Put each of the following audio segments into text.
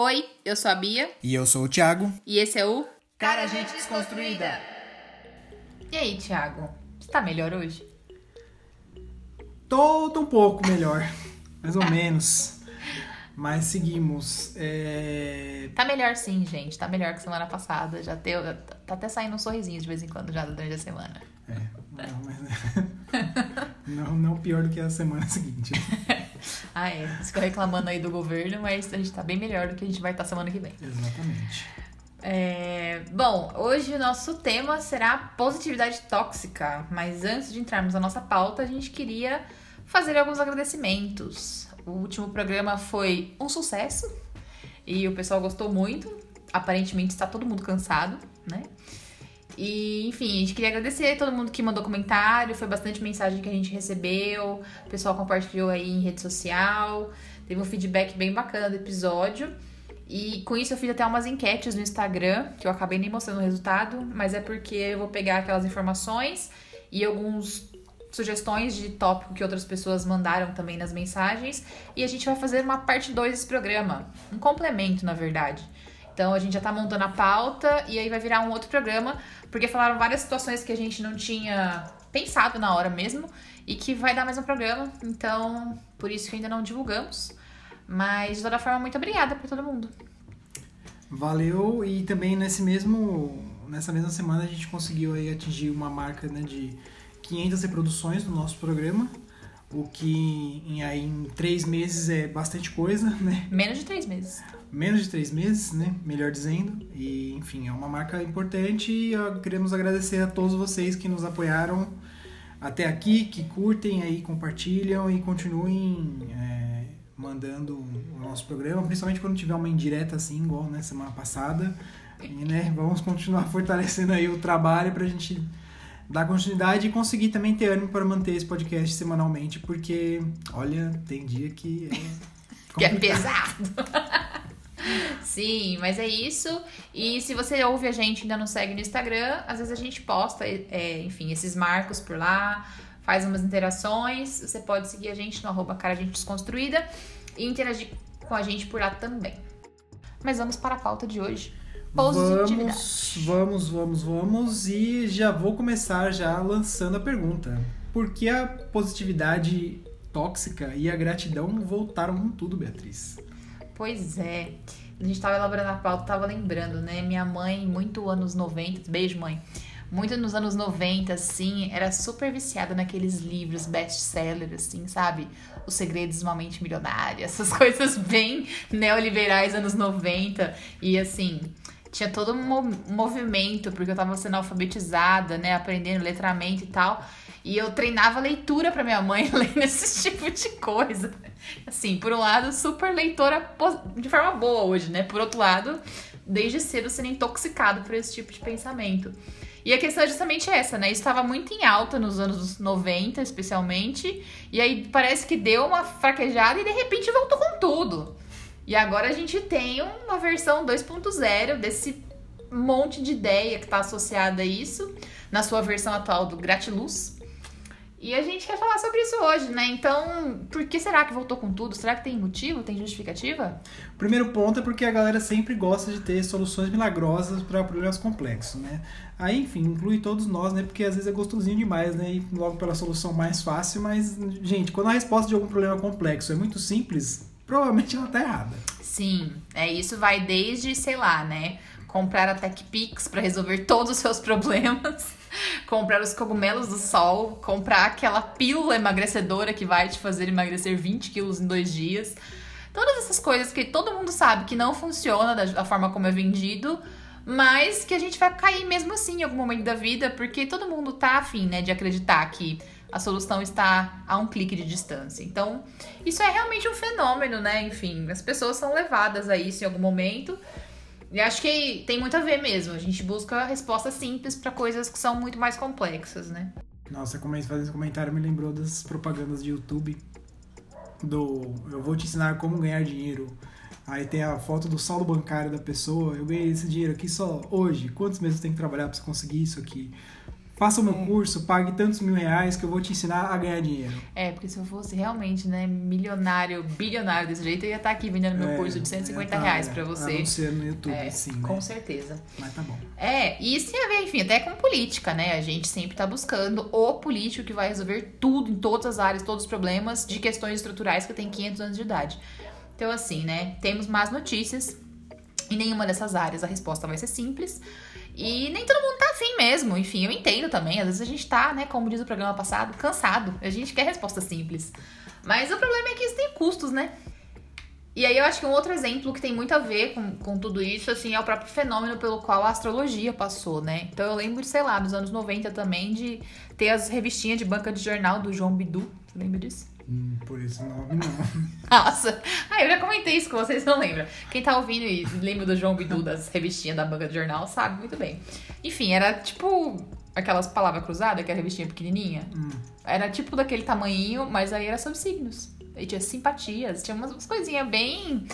Oi, eu sou a Bia. E eu sou o Thiago. E esse é o Cara Gente Desconstruída. E aí, Thiago? Você tá melhor hoje? Tô, tô um pouco melhor. mais ou menos. Mas seguimos. É... Tá melhor sim, gente. Tá melhor que semana passada. Já teu, tá até saindo um sorrisinho de vez em quando já durante a semana. É, não, mas... não, não pior do que a semana seguinte. ah, é. Ficou reclamando aí do governo, mas a gente tá bem melhor do que a gente vai estar semana que vem. Exatamente. É, bom, hoje o nosso tema será positividade tóxica, mas antes de entrarmos na nossa pauta, a gente queria fazer alguns agradecimentos. O último programa foi um sucesso e o pessoal gostou muito. Aparentemente está todo mundo cansado, né? E, enfim, a gente queria agradecer todo mundo que mandou comentário, foi bastante mensagem que a gente recebeu, o pessoal compartilhou aí em rede social, teve um feedback bem bacana do episódio. E com isso eu fiz até umas enquetes no Instagram, que eu acabei nem mostrando o resultado, mas é porque eu vou pegar aquelas informações e alguns sugestões de tópico que outras pessoas mandaram também nas mensagens, e a gente vai fazer uma parte 2 desse programa, um complemento, na verdade. Então a gente já tá montando a pauta e aí vai virar um outro programa, porque falaram várias situações que a gente não tinha pensado na hora mesmo e que vai dar mais um programa. Então, por isso que ainda não divulgamos. Mas, de toda forma, muito obrigada para todo mundo. Valeu, e também nesse mesmo, nessa mesma semana a gente conseguiu aí atingir uma marca né, de 500 reproduções do nosso programa, o que em, aí, em três meses é bastante coisa, né? Menos de três meses. Menos de três meses, né? Melhor dizendo. E, enfim, é uma marca importante e queremos agradecer a todos vocês que nos apoiaram até aqui, que curtem aí, compartilham e continuem... É, mandando o nosso programa, principalmente quando tiver uma indireta assim, igual na né, semana passada. E, né, vamos continuar fortalecendo aí o trabalho para a gente dar continuidade e conseguir também ter ânimo para manter esse podcast semanalmente, porque, olha, tem dia que é, que é pesado. Sim, mas é isso. E se você ouve a gente e ainda não segue no Instagram, às vezes a gente posta, é, enfim, esses marcos por lá faz umas interações. Você pode seguir a gente no arroba cara gente desconstruída e interagir com a gente por lá também. Mas vamos para a pauta de hoje. Vamos, vamos, vamos, vamos. E já vou começar já lançando a pergunta. Por que a positividade tóxica e a gratidão voltaram com tudo, Beatriz? Pois é. A gente estava elaborando a pauta, tava lembrando, né? Minha mãe, muito anos 90, beijo mãe muito nos anos 90, assim, era super viciada naqueles livros best-seller, assim, sabe? Os Segredos de uma Mente Milionária, essas coisas bem neoliberais anos 90. E, assim, tinha todo um movimento, porque eu tava sendo alfabetizada, né? Aprendendo letramento e tal. E eu treinava leitura para minha mãe lendo esse tipo de coisa. Assim, por um lado, super leitora de forma boa hoje, né? Por outro lado, desde cedo sendo intoxicado por esse tipo de pensamento. E a questão é justamente essa, né? Isso estava muito em alta nos anos 90, especialmente. E aí parece que deu uma fraquejada e de repente voltou com tudo. E agora a gente tem uma versão 2.0 desse monte de ideia que está associada a isso, na sua versão atual do Gratiluz. E a gente quer falar sobre isso hoje, né? Então, por que será que voltou com tudo? Será que tem motivo? Tem justificativa? O primeiro ponto é porque a galera sempre gosta de ter soluções milagrosas para problemas complexos, né? Aí, enfim, inclui todos nós, né? Porque às vezes é gostosinho demais, né? E logo pela solução mais fácil, mas, gente, quando a resposta de algum problema complexo é muito simples, provavelmente ela tá errada. Sim, é isso vai desde, sei lá, né? Comprar a TechPix para resolver todos os seus problemas comprar os cogumelos do sol, comprar aquela pílula emagrecedora que vai te fazer emagrecer 20 quilos em dois dias. Todas essas coisas que todo mundo sabe que não funciona da forma como é vendido, mas que a gente vai cair mesmo assim em algum momento da vida, porque todo mundo tá afim, né, de acreditar que a solução está a um clique de distância. Então, isso é realmente um fenômeno, né? Enfim, as pessoas são levadas a isso em algum momento. E acho que tem muito a ver mesmo. A gente busca respostas simples para coisas que são muito mais complexas, né? Nossa, fazer esse comentário me lembrou das propagandas de YouTube do eu vou te ensinar como ganhar dinheiro. Aí tem a foto do saldo bancário da pessoa. Eu ganhei esse dinheiro aqui só hoje. Quantos meses tem que trabalhar para conseguir isso aqui? Faça o meu curso, pague tantos mil reais que eu vou te ensinar a ganhar dinheiro. É, porque se eu fosse realmente, né, milionário, bilionário desse jeito, eu ia estar aqui vendendo meu É, curso de 150 tá, reais é, pra você. Anunciando no YouTube, É, sim, com né? certeza. Mas tá bom. É, e isso tem a ver, enfim, até com política, né? A gente sempre tá buscando o político que vai resolver tudo, em todas as áreas, todos os problemas de questões estruturais que tem 500 anos de idade. Então, assim, né? Temos más notícias. Em nenhuma dessas áreas a resposta vai ser simples. E nem todo mundo tá afim mesmo. Enfim, eu entendo também. Às vezes a gente tá, né, como diz o programa passado, cansado. A gente quer resposta simples. Mas o problema é que isso tem custos, né? E aí eu acho que um outro exemplo que tem muito a ver com, com tudo isso, assim, é o próprio fenômeno pelo qual a astrologia passou, né? Então eu lembro, sei lá, nos anos 90 também, de ter as revistinhas de banca de jornal do João Bidu. Você lembra disso? Hum, por esse nome, não. Nossa! Ah, eu já comentei isso com vocês, não lembram. Quem tá ouvindo e lembra do João Bidu das revistinhas da banca de jornal sabe muito bem. Enfim, era tipo aquelas palavras cruzadas, aquela revistinha pequenininha. Hum. Era tipo daquele tamanhinho, mas aí era sobre signos. E tinha simpatias, tinha umas, umas coisinhas bem.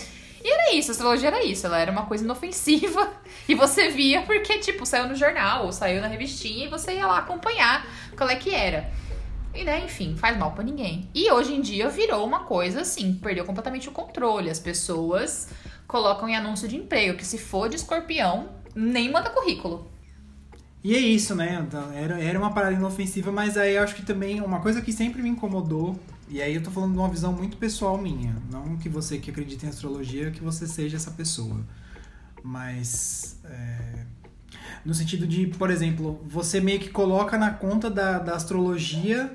E era isso, a astrologia era isso, ela era uma coisa inofensiva. E você via porque, tipo, saiu no jornal, ou saiu na revistinha, e você ia lá acompanhar qual é que era. E, né, enfim, faz mal pra ninguém. E hoje em dia virou uma coisa assim, perdeu completamente o controle. As pessoas colocam em anúncio de emprego que se for de escorpião, nem manda currículo. E é isso, né? Então, Era, era uma parada inofensiva, mas aí eu acho que também uma coisa que sempre me incomodou, e aí eu tô falando de uma visão muito pessoal minha, não que você que acredita em astrologia, que você seja essa pessoa. Mas. é, no sentido de, por exemplo, você meio que coloca na conta da, da astrologia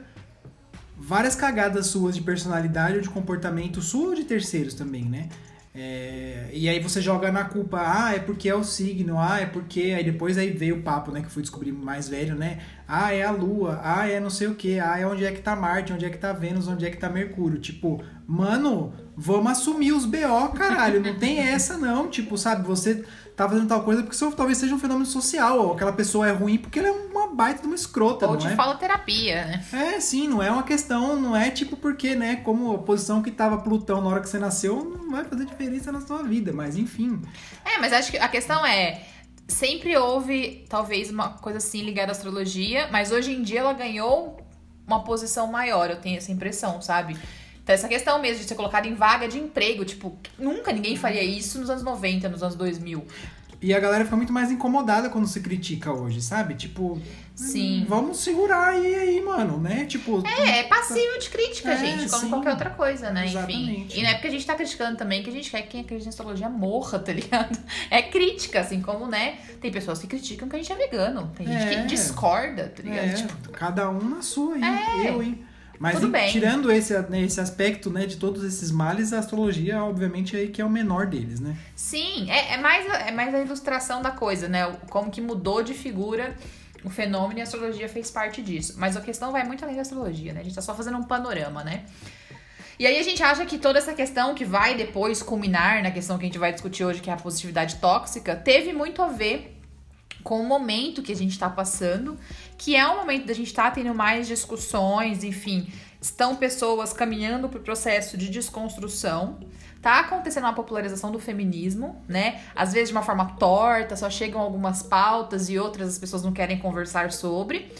várias cagadas suas de personalidade ou de comportamento sua ou de terceiros também, né? É, e aí você joga na culpa, ah, é porque é o signo, ah, é porque. Aí depois aí veio o papo, né? Que eu fui descobrir mais velho, né? Ah, é a Lua, ah, é não sei o que, ah, é onde é que tá Marte, onde é que tá Vênus, onde é que tá Mercúrio. Tipo, mano, vamos assumir os BO, caralho. Não tem essa, não. Tipo, sabe, você tá fazendo tal coisa porque isso talvez seja um fenômeno social, ou aquela pessoa é ruim porque ela é uma baita de uma escrota, Ou não de é? faloterapia, né? É, sim, não é uma questão, não é tipo porque, né, como a posição que tava Plutão na hora que você nasceu não vai fazer diferença na sua vida, mas enfim. É, mas acho que a questão é. Sempre houve, talvez, uma coisa assim ligada à astrologia, mas hoje em dia ela ganhou uma posição maior, eu tenho essa impressão, sabe? Então, essa questão mesmo de ser colocado em vaga de emprego, tipo, nunca ninguém faria isso nos anos 90, nos anos 2000. E a galera fica muito mais incomodada quando se critica hoje, sabe? Tipo, Sim. hum, vamos segurar aí, aí, mano, né? Tipo, É, é passível de crítica, É, gente, como sim. qualquer outra coisa, né? Enfim. Exatamente. E não é porque a gente tá criticando também que a gente quer que quem acredita em astrologia morra, tá ligado? É crítica, assim como, né? Tem pessoas que criticam que a gente é vegano, tem gente É. que discorda, tá ligado? é, Tipo, cada um na sua aí, É. eu, hein? Mas em- tirando esse, esse aspecto, né, de todos esses males, a astrologia, obviamente, é que é o menor deles, né? Sim, é, é, mais, a- é mais a ilustração da coisa, né? Como que mudou de figura o fenômeno e a astrologia fez parte disso. Mas a questão vai muito além da astrologia, né? A gente tá só fazendo um panorama, né? E aí a gente acha que toda essa questão que vai depois culminar na questão que a gente vai discutir hoje, que é a positividade tóxica, teve muito a ver com o momento que a gente tá passando, que é um momento da gente tá tendo mais discussões, enfim, estão pessoas caminhando pro processo de desconstrução. Tá acontecendo uma popularização do feminismo, né? Às vezes de uma forma torta, só chegam algumas pautas e outras as pessoas não querem conversar sobre.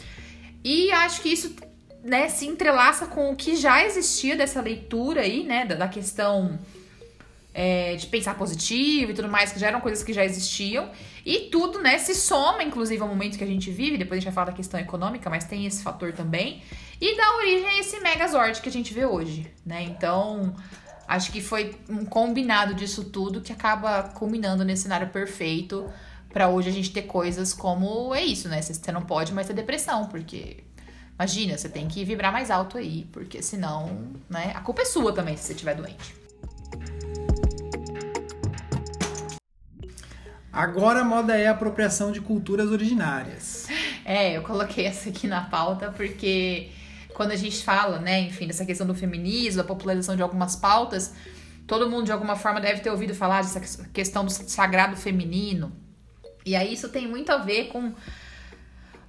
E acho que isso, né, se entrelaça com o que já existia dessa leitura aí, né, da, da questão é, de pensar positivo e tudo mais, que já eram coisas que já existiam. E tudo, né, se soma, inclusive, ao momento que a gente vive. Depois a gente vai falar da questão econômica, mas tem esse fator também. E dá origem a esse megazord que a gente vê hoje, né? Então, acho que foi um combinado disso tudo que acaba culminando nesse cenário perfeito pra hoje a gente ter coisas como é isso, né? Você não pode mais ter depressão, porque imagina, você tem que vibrar mais alto aí, porque senão, né, a culpa é sua também se você estiver doente. Agora a moda é a apropriação de culturas originárias. É, eu coloquei essa aqui na pauta porque quando a gente fala, né, enfim, dessa questão do feminismo, da popularização de algumas pautas, todo mundo de alguma forma deve ter ouvido falar dessa questão do sagrado feminino. E aí isso tem muito a ver com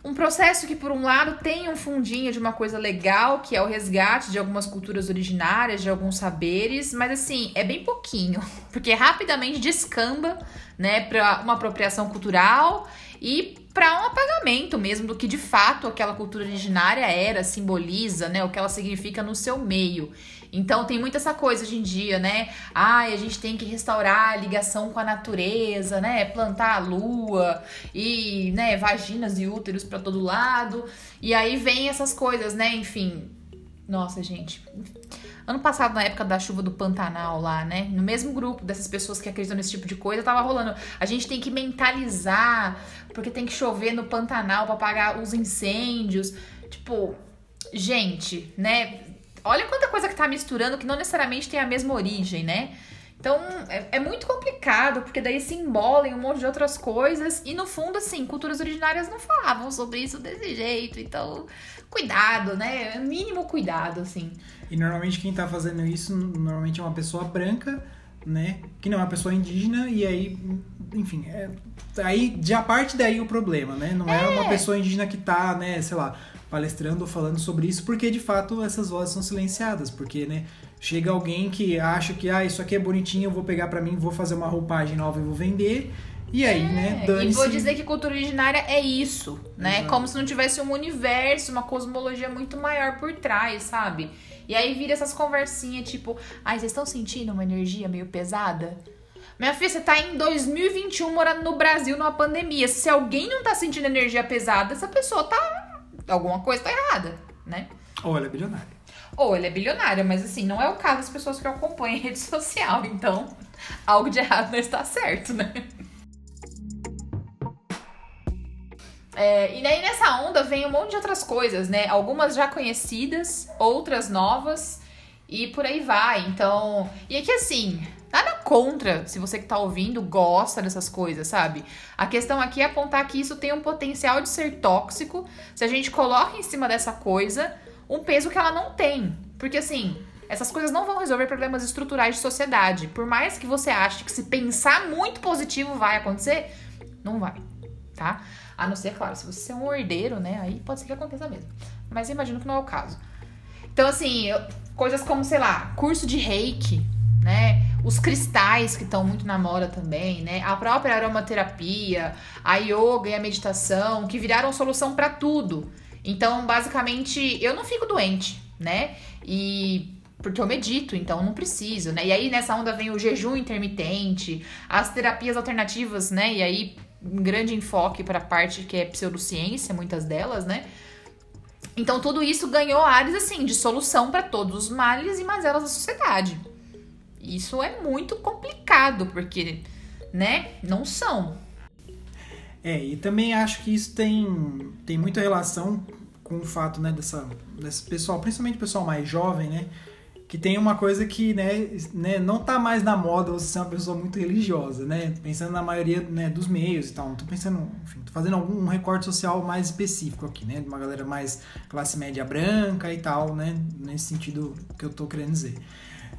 um processo que, por um lado, tem um fundinho de uma coisa legal, que é o resgate de algumas culturas originárias, de alguns saberes, mas assim, é bem pouquinho, porque rapidamente descamba, né, para uma apropriação cultural e para um apagamento mesmo do que de fato aquela cultura originária era, simboliza, né, o que ela significa no seu meio. Então tem muita essa coisa hoje em dia, né? Ai, a gente tem que restaurar a ligação com a natureza, né? Plantar a lua e, né, vaginas e úteros para todo lado. E aí vem essas coisas, né? Enfim. Nossa, gente. Ano passado, na época da chuva do Pantanal lá, né? No mesmo grupo dessas pessoas que acreditam nesse tipo de coisa, tava rolando. A gente tem que mentalizar, porque tem que chover no Pantanal para apagar os incêndios. Tipo, gente, né? Olha quanta coisa que tá misturando que não necessariamente tem a mesma origem, né? Então é, é, muito complicado, porque daí se embola em um monte de outras coisas. E no fundo, assim, culturas originárias não falavam sobre isso desse jeito. Então, cuidado, né? Mínimo cuidado, assim. E normalmente quem tá fazendo isso normalmente é uma pessoa branca, né? Que não é uma pessoa indígena, e aí, enfim, é, aí já parte daí o problema, né? Não é, é uma pessoa indígena que tá, né, sei lá, palestrando ou falando sobre isso, porque de fato essas vozes são silenciadas, porque, né, chega alguém que acha que, ah, isso aqui é bonitinho, eu vou pegar para mim, vou fazer uma roupagem nova e vou vender, e aí, né, é, né, E vou dizer que cultura originária é isso, né, Exato. como se não tivesse um universo, uma cosmologia muito maior por trás, sabe? E aí vira essas conversinhas, tipo, ai, vocês estão sentindo uma energia meio pesada? Minha filha, você tá em 2021 morando no Brasil numa pandemia. Se alguém não tá sentindo energia pesada, essa pessoa tá alguma coisa tá errada, né? Ou ela é bilionária. Ou ela é bilionária, mas assim, não é o caso das pessoas que eu acompanho em rede social, então algo de errado não está certo, né? É, e daí nessa onda vem um monte de outras coisas, né? Algumas já conhecidas, outras novas e por aí vai. Então, e aqui assim, Nada contra se você que tá ouvindo gosta dessas coisas, sabe? A questão aqui é apontar que isso tem um potencial de ser tóxico se a gente coloca em cima dessa coisa um peso que ela não tem. Porque assim, essas coisas não vão resolver problemas estruturais de sociedade. Por mais que você ache que se pensar muito positivo vai acontecer, não vai, tá? A não ser, claro, se você é um herdeiro, né? Aí pode ser que aconteça mesmo. Mas eu imagino que não é o caso. Então, assim, coisas como, sei lá, curso de reiki, né? Os cristais que estão muito na moda também, né? A própria aromaterapia, a yoga e a meditação, que viraram solução para tudo. Então, basicamente, eu não fico doente, né? E porque eu medito, então não preciso, né? E aí nessa onda vem o jejum intermitente, as terapias alternativas, né? E aí um grande enfoque para a parte que é pseudociência, muitas delas, né? Então tudo isso ganhou áreas assim de solução para todos os males e mazelas da sociedade. Isso é muito complicado, porque, né, não são. É, e também acho que isso tem, tem muita relação com o fato, né, dessa, desse pessoal, principalmente o pessoal mais jovem, né, que tem uma coisa que, né, né, não tá mais na moda você ser uma pessoa muito religiosa, né, pensando na maioria, né, dos meios e tal, não tô pensando, enfim, tô fazendo algum um recorte social mais específico aqui, né, de uma galera mais classe média branca e tal, né, nesse sentido que eu tô querendo dizer.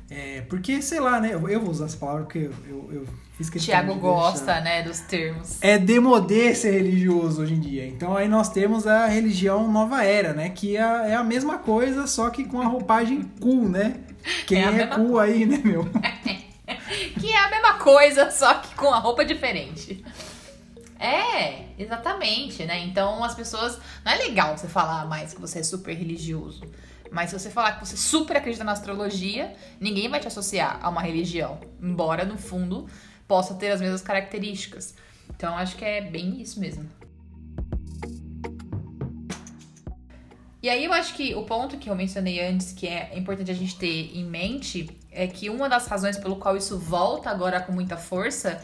É, porque, sei lá, né? Eu, eu, vou usar essa palavra porque eu, eu, eu Tiago gosta, deixar. né, dos termos. É demodê ser religioso hoje em dia. Então aí nós temos a religião nova era, né? Que é, é a mesma coisa, só que com a roupagem cool, né? Quem é, é cool coisa. aí, né, meu? que é a mesma coisa, só que com a roupa diferente. É, exatamente, né? Então as pessoas. Não é legal você falar mais que você é super religioso. Mas se você falar que você super acredita na astrologia, ninguém vai te associar a uma religião. Embora, no fundo, possa ter as mesmas características. Então, acho que é bem isso mesmo. E aí eu acho que o ponto que eu mencionei antes, que é importante a gente ter em mente, é que uma das razões pelo qual isso volta agora com muita força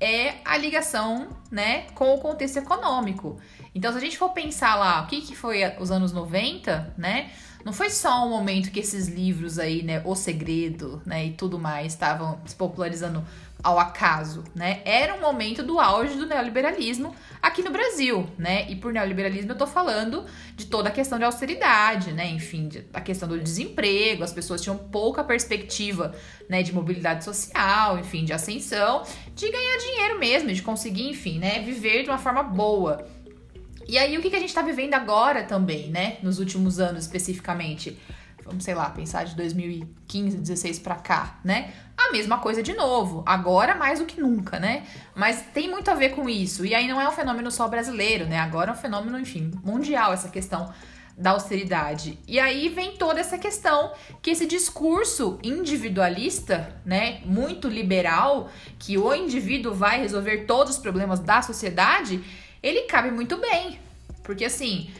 é a ligação, né, com o contexto econômico. Então, se a gente for pensar lá, o que, que foi os anos 90, né, não foi só um momento que esses livros aí, né, O Segredo, né, e tudo mais estavam se popularizando ao acaso, né? Era um momento do auge do neoliberalismo aqui no Brasil, né? E por neoliberalismo eu tô falando de toda a questão de austeridade, né? Enfim, a questão do desemprego, as pessoas tinham pouca perspectiva, né, de mobilidade social, enfim, de ascensão, de ganhar dinheiro mesmo, de conseguir, enfim, né, viver de uma forma boa. E aí, o que, que a gente tá vivendo agora também, né? Nos últimos anos, especificamente? Vamos sei lá, pensar de 2015, 16 para cá, né? A mesma coisa de novo, agora mais do que nunca, né? Mas tem muito a ver com isso. E aí não é um fenômeno só brasileiro, né? Agora é um fenômeno, enfim, mundial essa questão da austeridade. E aí vem toda essa questão que esse discurso individualista, né, muito liberal, que o indivíduo vai resolver todos os problemas da sociedade, ele cabe muito bem. Porque assim,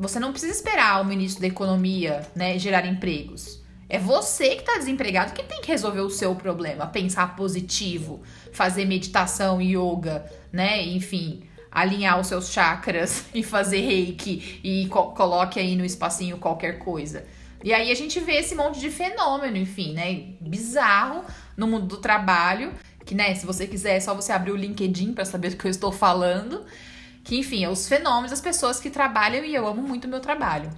você não precisa esperar o ministro da economia, né, gerar empregos. É você que está desempregado que tem que resolver o seu problema, pensar positivo, fazer meditação, yoga, né, enfim, alinhar os seus chakras e fazer reiki e co coloque aí no espacinho qualquer coisa. E aí a gente vê esse monte de fenômeno, enfim, né? Bizarro no mundo do trabalho. Que, né, se você quiser, é só você abrir o LinkedIn para saber do que eu estou falando. Que, enfim, é os fenômenos das pessoas que trabalham e eu amo muito o meu trabalho.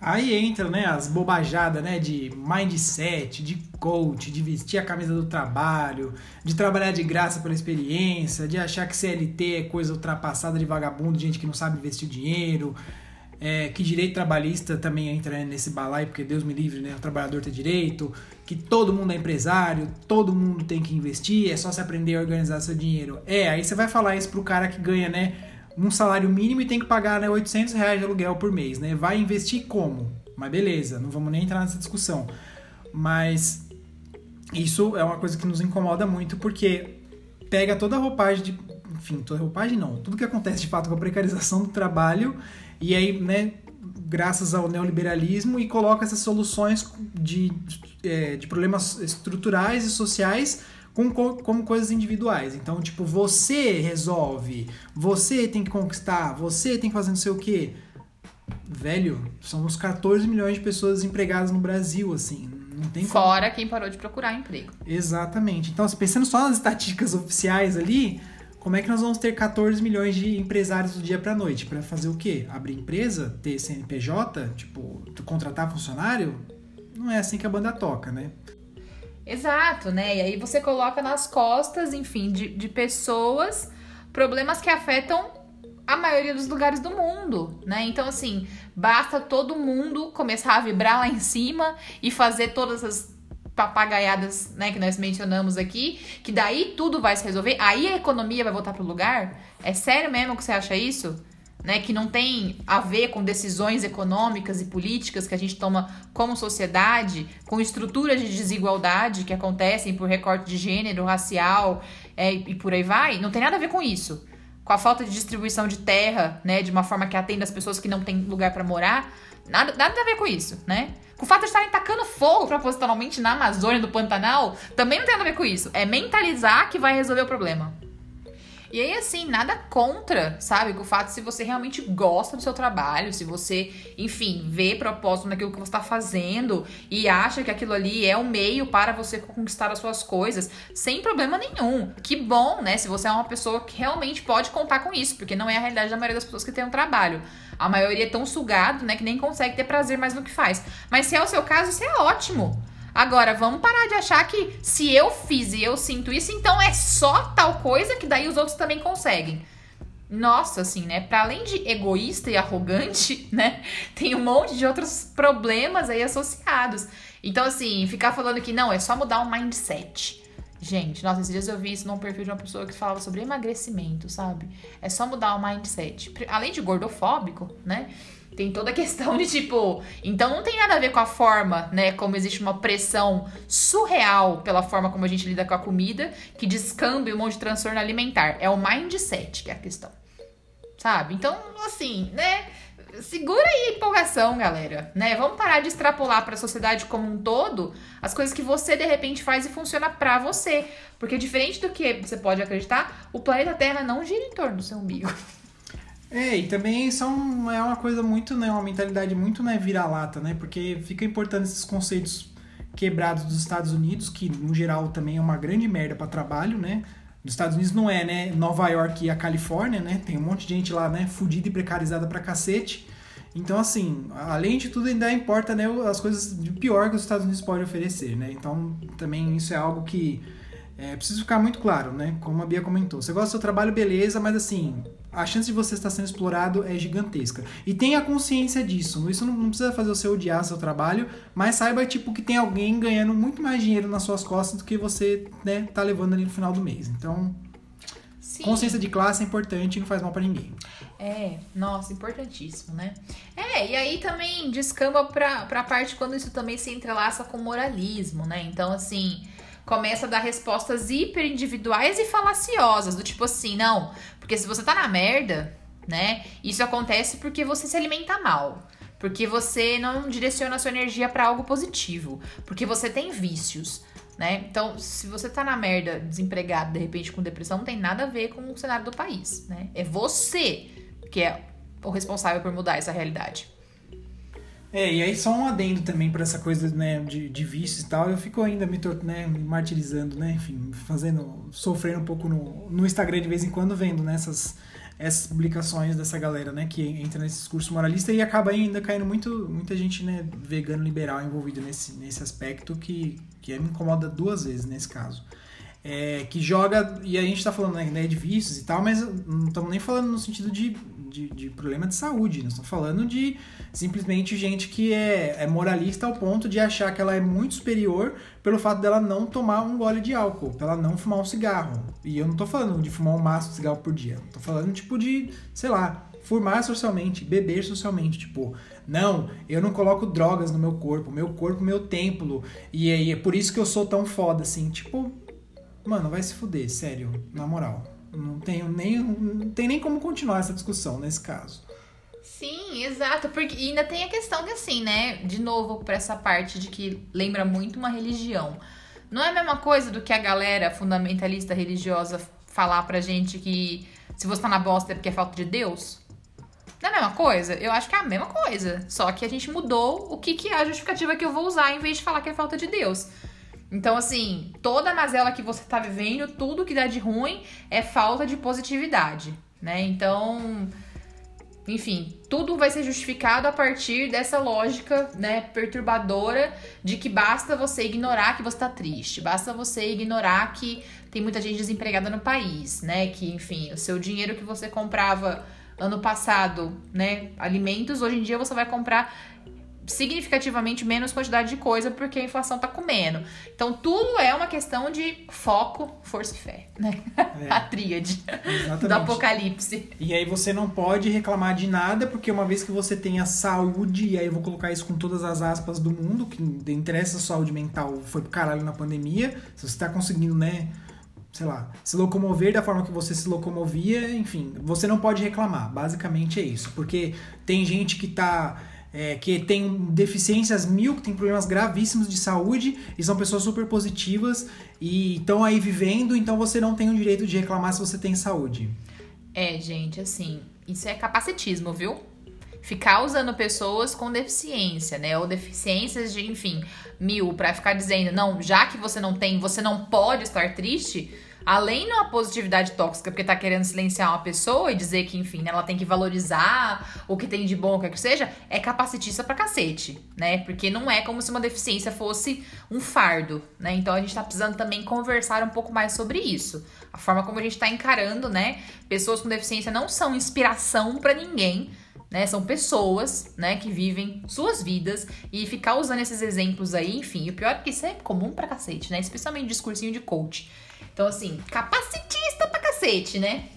Aí entra, né, as bobajadas, né, de mindset, de coach, de vestir a camisa do trabalho, de trabalhar de graça pela experiência, de achar que CLT é coisa ultrapassada de vagabundo, gente que não sabe investir dinheiro, é, que direito trabalhista também entra nesse balaio, porque Deus me livre, né, o trabalhador tem direito, que todo mundo é empresário, todo mundo tem que investir, é só se aprender a organizar seu dinheiro. É, aí você vai falar isso pro cara que ganha, né, um salário mínimo e tem que pagar né, 800 reais de aluguel por mês, né? Vai investir como? Mas beleza, não vamos nem entrar nessa discussão. Mas isso é uma coisa que nos incomoda muito porque pega toda a roupagem de. Enfim, toda a roupagem não. Tudo que acontece de fato com a precarização do trabalho e aí, né, graças ao neoliberalismo e coloca essas soluções de, é, de problemas estruturais e sociais como, como coisas individuais. Então, tipo, você resolve, você tem que conquistar, você tem que fazer não sei o quê. Velho, somos 14 milhões de pessoas desempregadas no Brasil, assim. Não tem Fora como... quem parou de procurar emprego. Exatamente. Então, pensando só nas estatísticas oficiais ali, como é que nós vamos ter 14 milhões de empresários do dia para noite? Para fazer o quê? Abrir empresa? Ter CNPJ? Tipo, contratar funcionário? Não é assim que a banda toca, né? Exato, né? E aí você coloca nas costas, enfim, de, de pessoas problemas que afetam a maioria dos lugares do mundo, né? Então, assim, basta todo mundo começar a vibrar lá em cima e fazer todas as papagaiadas, né, que nós mencionamos aqui, que daí tudo vai se resolver, aí a economia vai voltar pro lugar? É sério mesmo que você acha isso? Né, que não tem a ver com decisões econômicas e políticas que a gente toma como sociedade, com estruturas de desigualdade que acontecem por recorte de gênero, racial é, e por aí vai, não tem nada a ver com isso. Com a falta de distribuição de terra, né, de uma forma que atenda as pessoas que não têm lugar para morar, nada, nada a ver com isso, né? Com o fato de estarem tacando fogo propositalmente na Amazônia, do Pantanal, também não tem nada a ver com isso. É mentalizar que vai resolver o problema. E aí, assim, nada contra, sabe? O fato se você realmente gosta do seu trabalho, se você, enfim, vê propósito naquilo que você está fazendo e acha que aquilo ali é o um meio para você conquistar as suas coisas, sem problema nenhum. Que bom, né? Se você é uma pessoa que realmente pode contar com isso, porque não é a realidade da maioria das pessoas que tem um trabalho. A maioria é tão sugado, né, que nem consegue ter prazer mais no que faz. Mas se é o seu caso, isso é ótimo. Agora, vamos parar de achar que se eu fiz e eu sinto isso, então é só tal coisa que daí os outros também conseguem. Nossa, assim, né? Para além de egoísta e arrogante, né? Tem um monte de outros problemas aí associados. Então, assim, ficar falando que não, é só mudar o mindset. Gente, nossa, esses dias eu vi isso num perfil de uma pessoa que falava sobre emagrecimento, sabe? É só mudar o mindset. Além de gordofóbico, né? Tem toda a questão de tipo. Então não tem nada a ver com a forma, né? Como existe uma pressão surreal pela forma como a gente lida com a comida, que descamba um monte de transtorno alimentar. É o mindset que é a questão. Sabe? Então, assim, né? Segura aí a empolgação, galera, né? Vamos parar de extrapolar para a sociedade como um todo as coisas que você de repente faz e funciona para você, porque diferente do que você pode acreditar, o planeta Terra não gira em torno do seu umbigo. É, e também são, é uma coisa muito, né, uma mentalidade muito, né, vira-lata, né, porque fica importando esses conceitos quebrados dos Estados Unidos, que no geral também é uma grande merda para trabalho, né, nos Estados Unidos não é, né, Nova York e a Califórnia, né, tem um monte de gente lá, né, fudida e precarizada pra cacete, então, assim, além de tudo, ainda importa, né, as coisas de pior que os Estados Unidos podem oferecer, né, então também isso é algo que é preciso ficar muito claro, né, como a Bia comentou, você gosta do seu trabalho, beleza, mas assim, a chance de você estar sendo explorado é gigantesca. E tenha consciência disso. Isso não, não precisa fazer você odiar seu trabalho, mas saiba tipo que tem alguém ganhando muito mais dinheiro nas suas costas do que você, né, tá levando ali no final do mês. Então, Sim. consciência de classe é importante e não faz mal para ninguém. É, nossa, importantíssimo, né? É, e aí também descamba pra, pra parte quando isso também se entrelaça com moralismo, né? Então, assim, começa a dar respostas hiper individuais e falaciosas, do tipo assim, não, porque se você tá na merda, né? Isso acontece porque você se alimenta mal. Porque você não direciona a sua energia para algo positivo. Porque você tem vícios, né? Então, se você tá na merda, desempregado, de repente com depressão, não tem nada a ver com o cenário do país, né? É você que é o responsável por mudar essa realidade. É, e aí só um adendo também para essa coisa né, de, de vícios e tal, eu fico ainda me, né, me martirizando, né, enfim, fazendo, sofrendo um pouco no, no Instagram de vez em quando, vendo nessas né, essas publicações dessa galera, né, que entra nesse discurso moralista e acaba ainda caindo muito, muita gente, né, vegano liberal envolvida nesse, nesse aspecto que, que me incomoda duas vezes nesse caso. É, que joga, e a gente tá falando né, de vícios e tal, mas não estamos nem falando no sentido de de, de problema de saúde. Nós estamos falando de simplesmente gente que é, é moralista ao ponto de achar que ela é muito superior pelo fato dela não tomar um gole de álcool, pela ela não fumar um cigarro. E eu não estou falando de fumar um maço de cigarro por dia. Estou falando tipo de, sei lá, fumar socialmente, beber socialmente, tipo, não, eu não coloco drogas no meu corpo, meu corpo, meu templo, e aí é por isso que eu sou tão foda assim, tipo, mano, vai se fuder, sério, na moral. Não tenho nem, não tem nem como continuar essa discussão nesse caso. Sim, exato. Porque ainda tem a questão que, assim, né? De novo, para essa parte de que lembra muito uma religião. Não é a mesma coisa do que a galera fundamentalista religiosa falar pra gente que se você tá na bosta é porque é falta de Deus? Não é a mesma coisa? Eu acho que é a mesma coisa. Só que a gente mudou o que, que é a justificativa que eu vou usar em vez de falar que é falta de Deus. Então, assim, toda mazela que você tá vivendo, tudo que dá de ruim é falta de positividade, né? Então, enfim, tudo vai ser justificado a partir dessa lógica, né, perturbadora de que basta você ignorar que você tá triste, basta você ignorar que tem muita gente desempregada no país, né? Que, enfim, o seu dinheiro que você comprava ano passado, né, alimentos, hoje em dia você vai comprar significativamente menos quantidade de coisa porque a inflação tá comendo. Então tudo é uma questão de foco, força e fé, né? É. a tríade Exatamente. do apocalipse. E aí você não pode reclamar de nada porque uma vez que você tem a saúde, e aí eu vou colocar isso com todas as aspas do mundo, que interessa a saúde mental foi pro caralho na pandemia, se você tá conseguindo, né, sei lá, se locomover da forma que você se locomovia, enfim, você não pode reclamar. Basicamente é isso, porque tem gente que tá é, que tem deficiências mil, que tem problemas gravíssimos de saúde e são pessoas super positivas e estão aí vivendo, então você não tem o direito de reclamar se você tem saúde. É, gente, assim, isso é capacitismo, viu? Ficar usando pessoas com deficiência, né? Ou deficiências de, enfim, mil, para ficar dizendo, não, já que você não tem, você não pode estar triste além de uma positividade tóxica, porque tá querendo silenciar uma pessoa e dizer que, enfim, né, ela tem que valorizar o que tem de bom, o que, que seja, é capacitista pra cacete, né? Porque não é como se uma deficiência fosse um fardo, né? Então a gente tá precisando também conversar um pouco mais sobre isso. A forma como a gente tá encarando, né? Pessoas com deficiência não são inspiração para ninguém. Né, são pessoas, né, que vivem suas vidas e ficar usando esses exemplos aí, enfim, o pior é que isso é comum pra cacete, né, especialmente discursinho de coach. Então, assim, capacitista pra cacete, né?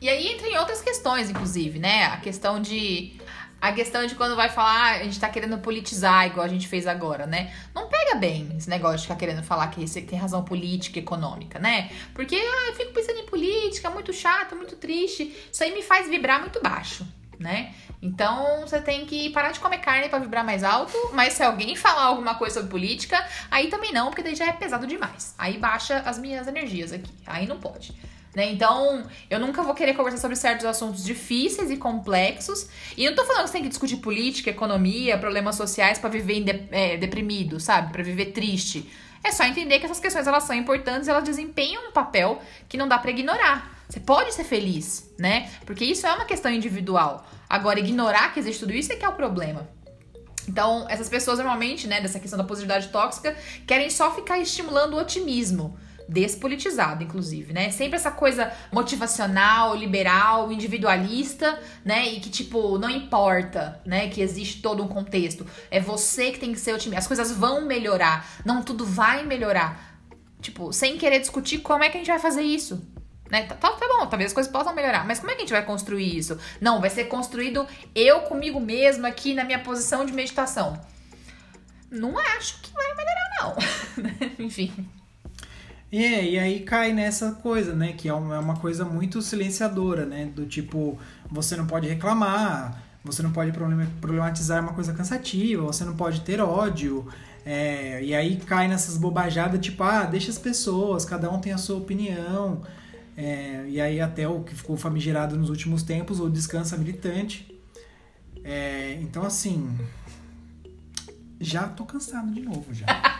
E aí entra em outras questões, inclusive, né? A questão de. A questão de quando vai falar, a gente tá querendo politizar, igual a gente fez agora, né? Não pega bem esse negócio de ficar querendo falar que você tem razão política econômica, né? Porque, ah, eu fico pensando em política, muito chato, muito triste. Isso aí me faz vibrar muito baixo, né? Então você tem que parar de comer carne para vibrar mais alto, mas se alguém falar alguma coisa sobre política, aí também não, porque daí já é pesado demais. Aí baixa as minhas energias aqui. Aí não pode. Né? Então, eu nunca vou querer conversar sobre certos assuntos difíceis e complexos. E eu não tô falando que você tem que discutir política, economia, problemas sociais para viver é, deprimido, sabe? Para viver triste. É só entender que essas questões elas são importantes, elas desempenham um papel que não dá para ignorar. Você pode ser feliz, né? Porque isso é uma questão individual. Agora, ignorar que existe tudo isso é que é o problema. Então, essas pessoas normalmente, né, dessa questão da positividade tóxica, querem só ficar estimulando o otimismo. Despolitizado, inclusive, né? Sempre essa coisa motivacional, liberal, individualista, né? E que, tipo, não importa, né? Que existe todo um contexto. É você que tem que ser otimista. As coisas vão melhorar. Não tudo vai melhorar. Tipo, sem querer discutir como é que a gente vai fazer isso. Né? Tá, tá, tá bom, talvez as coisas possam melhorar, mas como é que a gente vai construir isso? Não, vai ser construído eu comigo mesmo aqui na minha posição de meditação. Não acho que vai melhorar, não. Enfim. É, e aí cai nessa coisa, né? Que é uma, é uma coisa muito silenciadora, né? Do tipo, você não pode reclamar, você não pode problematizar uma coisa cansativa, você não pode ter ódio. É, e aí cai nessas bobajadas, tipo, ah, deixa as pessoas, cada um tem a sua opinião. É, e aí até o que ficou famigerado nos últimos tempos, o descansa militante. É, então, assim, já tô cansado de novo, já.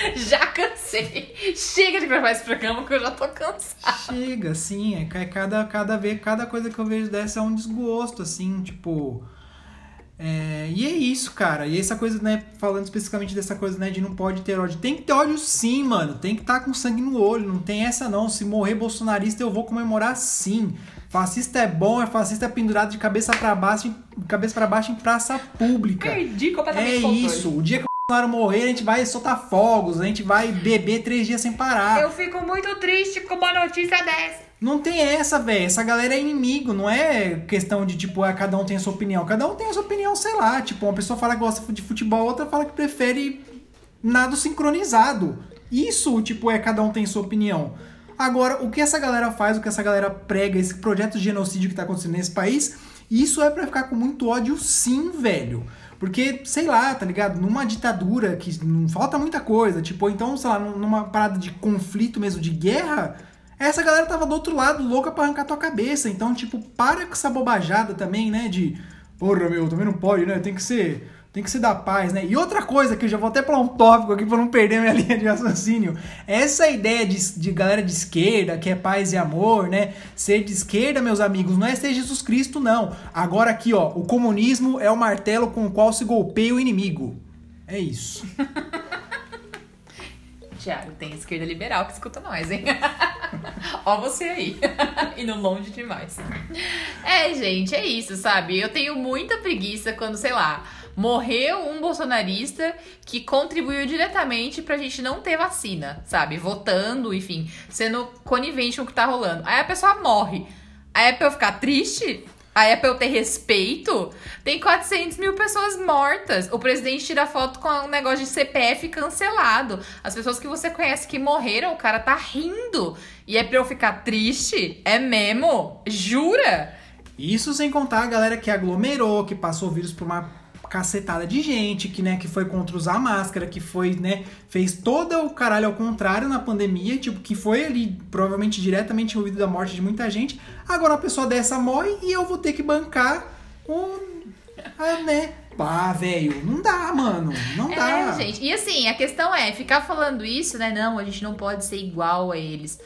já cansei. Chega de gravar esse programa que eu já tô cansado. Chega, sim. É, é cada, cada vez, cada coisa que eu vejo dessa é um desgosto, assim, tipo. É, e é isso, cara. E essa coisa, né, falando especificamente dessa coisa, né, de não pode ter ódio. Tem que ter ódio sim, mano. Tem que estar tá com sangue no olho. Não tem essa não. Se morrer bolsonarista, eu vou comemorar sim. Fascista é bom, é fascista pendurado de cabeça para baixo, cabeça para baixo em praça pública. Perdi completamente É isso. O dia que Bolsonaro morrer, a gente vai soltar fogos, a gente vai beber três dias sem parar. Eu fico muito triste com uma notícia dessa. Não tem essa, velho. Essa galera é inimigo, não é questão de, tipo, ah, cada um tem a sua opinião. Cada um tem a sua opinião, sei lá. Tipo, uma pessoa fala que gosta de futebol, outra fala que prefere nada sincronizado. Isso, tipo, é cada um tem a sua opinião. Agora, o que essa galera faz, o que essa galera prega, esse projeto de genocídio que tá acontecendo nesse país, isso é para ficar com muito ódio, sim, velho. Porque, sei lá, tá ligado? Numa ditadura que não falta muita coisa, tipo, então, sei lá, numa parada de conflito mesmo, de guerra essa galera tava do outro lado, louca pra arrancar tua cabeça. Então, tipo, para com essa bobajada também, né? De, porra, meu, também não pode, né? Tem que ser. Tem que ser da paz, né? E outra coisa que eu já vou até para um tópico aqui para não perder minha linha de raciocínio. Essa ideia de, de galera de esquerda, que é paz e amor, né? Ser de esquerda, meus amigos, não é ser Jesus Cristo, não. Agora aqui, ó, o comunismo é o martelo com o qual se golpeia o inimigo. É isso. Tiago, tem esquerda liberal que escuta nós, hein? Ó você aí. Indo longe demais. É, gente, é isso, sabe? Eu tenho muita preguiça quando, sei lá, morreu um bolsonarista que contribuiu diretamente pra gente não ter vacina, sabe? Votando, enfim, sendo conivente com o que tá rolando. Aí a pessoa morre. Aí é pra eu ficar triste? Aí é pra eu ter respeito? Tem 400 mil pessoas mortas. O presidente tira foto com um negócio de CPF cancelado. As pessoas que você conhece que morreram, o cara tá rindo. E é pra eu ficar triste? É mesmo? Jura? Isso sem contar a galera que aglomerou, que passou o vírus por uma cacetada de gente, que, né, que foi contra usar máscara, que foi, né, fez todo o caralho ao contrário na pandemia, tipo, que foi ali provavelmente diretamente envolvido da morte de muita gente. Agora uma pessoa dessa morre e eu vou ter que bancar um. Ah, né? Pá, velho, não dá, mano. Não é, dá. gente. E assim, a questão é ficar falando isso, né? Não, a gente não pode ser igual a eles.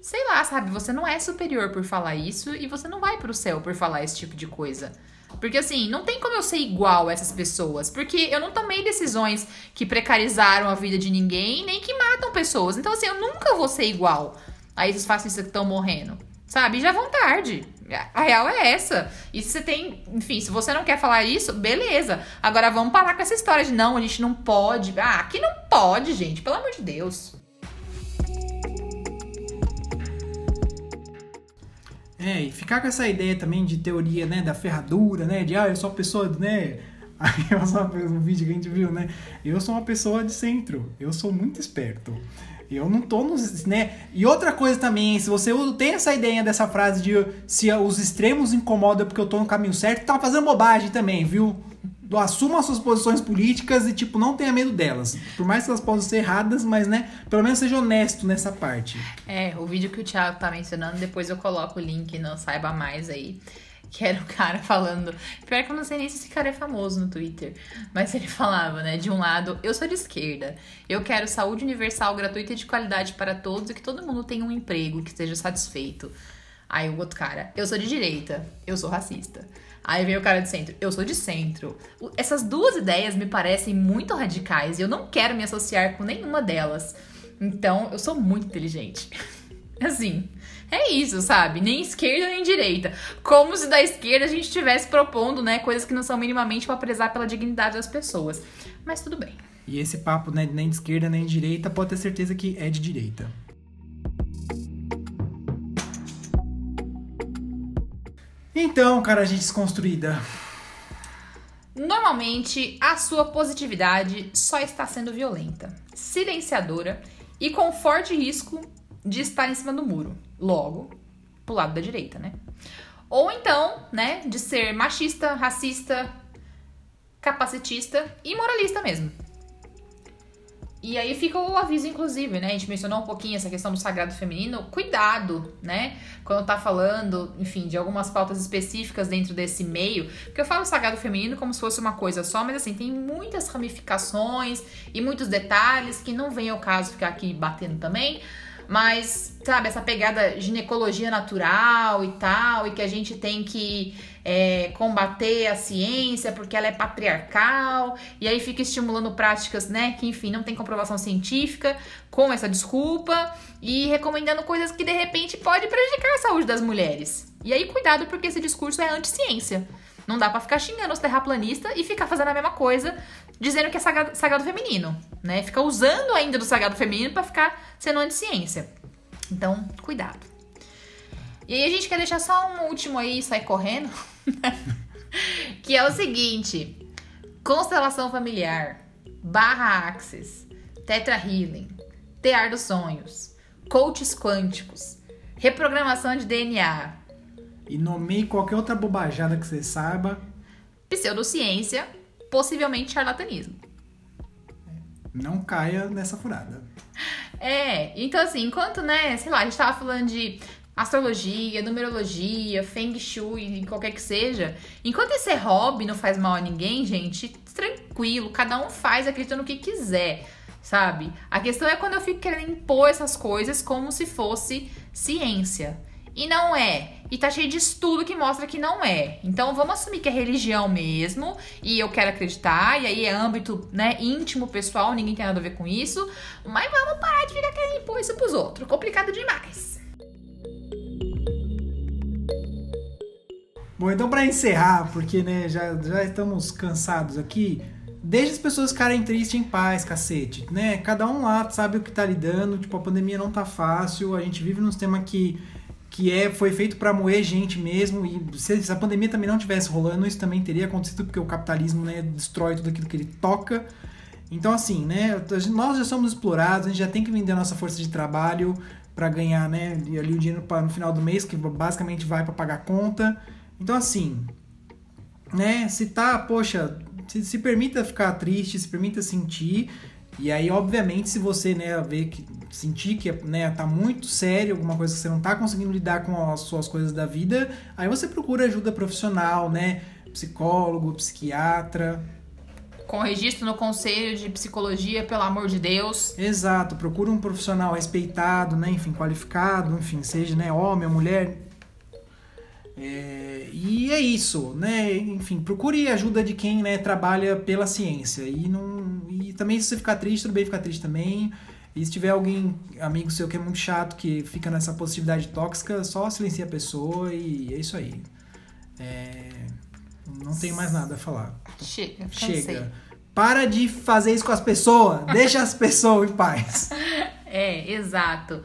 Sei lá, sabe? Você não é superior por falar isso e você não vai pro céu por falar esse tipo de coisa. Porque assim, não tem como eu ser igual a essas pessoas. Porque eu não tomei decisões que precarizaram a vida de ninguém, nem que matam pessoas. Então, assim, eu nunca vou ser igual a esses fascistas que estão morrendo. Sabe? Já vão tarde. A real é essa. E se você tem. Enfim, se você não quer falar isso, beleza. Agora vamos parar com essa história de não, a gente não pode. Ah, aqui não pode, gente. Pelo amor de Deus. É, e ficar com essa ideia também de teoria, né, da ferradura, né, de, ah, eu sou uma pessoa, né, eu sou um vídeo que a gente viu, né, eu sou uma pessoa de centro, eu sou muito esperto. Eu não tô nos, né? E outra coisa também, se você tem essa ideia dessa frase de se os extremos incomodam porque eu tô no caminho certo, tá fazendo bobagem também, viu? assuma suas posições políticas e, tipo, não tenha medo delas. Por mais que elas possam ser erradas, mas, né, pelo menos seja honesto nessa parte. É, o vídeo que o Thiago tá mencionando, depois eu coloco o link no Saiba Mais aí. Que era o cara falando. Pior que eu não sei nem se esse cara é famoso no Twitter. Mas ele falava, né? De um lado, eu sou de esquerda. Eu quero saúde universal, gratuita e de qualidade para todos e que todo mundo tenha um emprego que esteja satisfeito. Aí o outro cara, eu sou de direita, eu sou racista. Aí vem o cara de centro. Eu sou de centro. Essas duas ideias me parecem muito radicais e eu não quero me associar com nenhuma delas. Então, eu sou muito inteligente. Assim, é isso, sabe? Nem esquerda nem direita. Como se da esquerda a gente estivesse propondo, né, coisas que não são minimamente para prezar pela dignidade das pessoas. Mas tudo bem. E esse papo né, nem de esquerda nem de direita, pode ter certeza que é de direita. Então, cara, gente desconstruída. Normalmente, a sua positividade só está sendo violenta, silenciadora e com forte risco de estar em cima do muro. Logo, pro lado da direita, né? Ou então, né, de ser machista, racista, capacitista e moralista mesmo. E aí fica o aviso, inclusive, né? A gente mencionou um pouquinho essa questão do sagrado feminino. Cuidado, né? Quando tá falando, enfim, de algumas pautas específicas dentro desse meio. Porque eu falo sagrado feminino como se fosse uma coisa só, mas assim, tem muitas ramificações e muitos detalhes que não vem ao caso ficar aqui batendo também. Mas, sabe, essa pegada ginecologia natural e tal, e que a gente tem que é, combater a ciência porque ela é patriarcal, e aí fica estimulando práticas, né, que enfim, não tem comprovação científica, com essa desculpa, e recomendando coisas que de repente pode prejudicar a saúde das mulheres. E aí, cuidado, porque esse discurso é anti-ciência. Não dá para ficar xingando os terraplanistas e ficar fazendo a mesma coisa, dizendo que é sagrado, sagrado feminino, né? Fica usando ainda do sagrado feminino para ficar sendo anti-ciência. Então, cuidado. E aí a gente quer deixar só um último aí, sai correndo, que é o seguinte: constelação familiar, barra Axis, Tetra Healing, Tear dos Sonhos, coaches quânticos, reprogramação de DNA, E nomeie qualquer outra bobajada que você saiba. pseudociência, possivelmente charlatanismo. Não caia nessa furada. É, então assim, enquanto, né, sei lá, a gente tava falando de astrologia, numerologia, feng shui, qualquer que seja, enquanto esse hobby não faz mal a ninguém, gente, tranquilo, cada um faz acreditando no que quiser, sabe? A questão é quando eu fico querendo impor essas coisas como se fosse ciência. E não é. E tá cheio de estudo que mostra que não é. Então vamos assumir que é religião mesmo. E eu quero acreditar. E aí é âmbito, né, íntimo, pessoal. Ninguém tem nada a ver com isso. Mas vamos parar de ficar querendo impor isso pros outros. Complicado demais. Bom, então pra encerrar, porque né, já, já estamos cansados aqui, deixa as pessoas ficarem tristes em paz, cacete, né? Cada um lá sabe o que tá lidando, tipo, a pandemia não tá fácil, a gente vive num sistema que, que é, foi feito pra moer gente mesmo, e se, se a pandemia também não tivesse rolando, isso também teria acontecido, porque o capitalismo, né, destrói tudo aquilo que ele toca. Então, assim, né, nós já somos explorados, a gente já tem que vender a nossa força de trabalho para ganhar, né, ali o dinheiro pra, no final do mês, que basicamente vai para pagar conta. Então, assim, né, se tá, poxa, se, se permita ficar triste, se permita sentir, e aí, obviamente, se você, né, ver que, sentir que, né, tá muito sério, alguma coisa que você não tá conseguindo lidar com as suas coisas da vida, aí você procura ajuda profissional, né, psicólogo, psiquiatra, Com registro no Conselho de Psicologia, pelo amor de Deus. Exato, procura um profissional respeitado, né, enfim, qualificado, enfim, seja, né, homem ou mulher. É, e é isso, né? Enfim, procure ajuda de quem né, trabalha pela ciência. E, não, e também, se você ficar triste, tudo bem ficar triste também. E se tiver alguém, amigo seu, que é muito chato, que fica nessa positividade tóxica, só silencia a pessoa e é isso aí. É, não tem mais nada a falar. Chega, cansei. Chega. Para de fazer isso com as pessoas. Deixa as pessoas em paz. É, exato.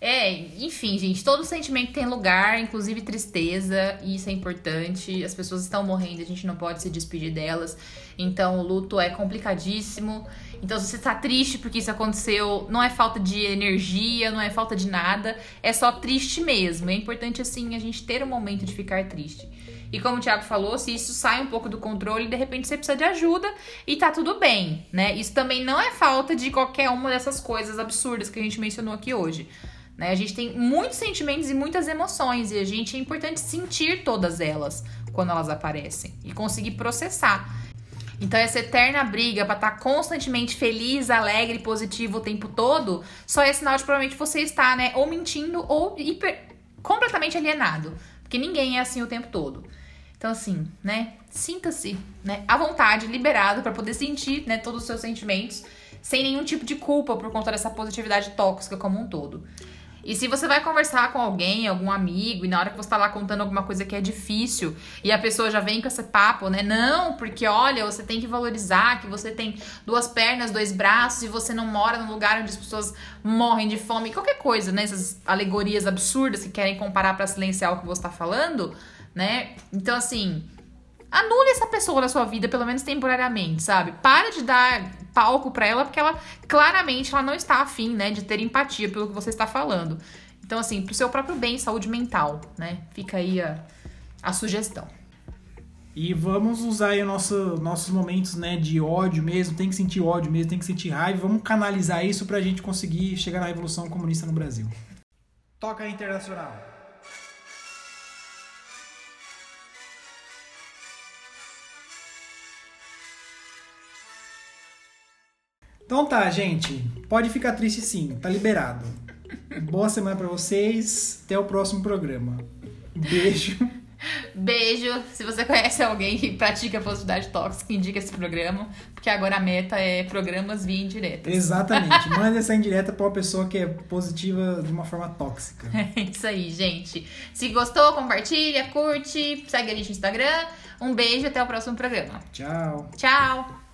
É, enfim, gente, todo sentimento tem lugar, inclusive tristeza, e isso é importante. As pessoas estão morrendo, a gente não pode se despedir delas. Então, o luto é complicadíssimo. Então, se você tá triste porque isso aconteceu, não é falta de energia, não é falta de nada, é só triste mesmo. É importante, assim, a gente ter um momento de ficar triste. E como o Thiago falou, se isso sai um pouco do controle, de repente você precisa de ajuda e tá tudo bem, né? Isso também não é falta de qualquer uma dessas coisas absurdas que a gente mencionou aqui hoje. Né? A gente tem muitos sentimentos e muitas emoções e a gente é importante sentir todas elas quando elas aparecem e conseguir processar. Então essa eterna briga pra estar constantemente feliz, alegre, positivo o tempo todo, só é sinal de provavelmente você estar, né, ou mentindo ou hiper, completamente alienado, porque ninguém é assim o tempo todo. Então assim, né, sinta-se, né, à vontade, liberado pra poder sentir, né, todos os seus sentimentos, sem nenhum tipo de culpa por conta dessa positividade tóxica como um todo. E se você vai conversar com alguém, algum amigo, e na hora que você tá lá contando alguma coisa que é difícil, e a pessoa já vem com esse papo, né? Não, porque olha, você tem que valorizar que você tem duas pernas, dois braços, e você não mora num lugar onde as pessoas morrem de fome, qualquer coisa, né? Essas alegorias absurdas que querem comparar para silenciar o que você tá falando, né? Então, assim, anule essa pessoa da sua vida, pelo menos temporariamente, sabe? Para de dar palco para ela, porque ela claramente ela não está afim, né, de ter empatia pelo que você está falando. Então, assim, pro seu próprio bem, saúde mental, né? Fica aí a, a sugestão. E vamos usar aí nosso, nossos momentos né, de ódio mesmo, tem que sentir ódio mesmo, tem que sentir raiva. Vamos canalizar isso pra gente conseguir chegar na Revolução Comunista no Brasil. Toca Internacional. Então tá, gente. Pode ficar triste sim, tá liberado. Boa semana para vocês. Até o próximo programa. Beijo. Beijo. Se você conhece alguém que pratica positividade tóxica, indica esse programa, porque agora a meta é programas via indireta. Exatamente. Manda essa indireta pra uma pessoa que é positiva de uma forma tóxica. É isso aí, gente. Se gostou, compartilha, curte, segue a gente no Instagram. Um beijo até o próximo programa. Tchau. Tchau.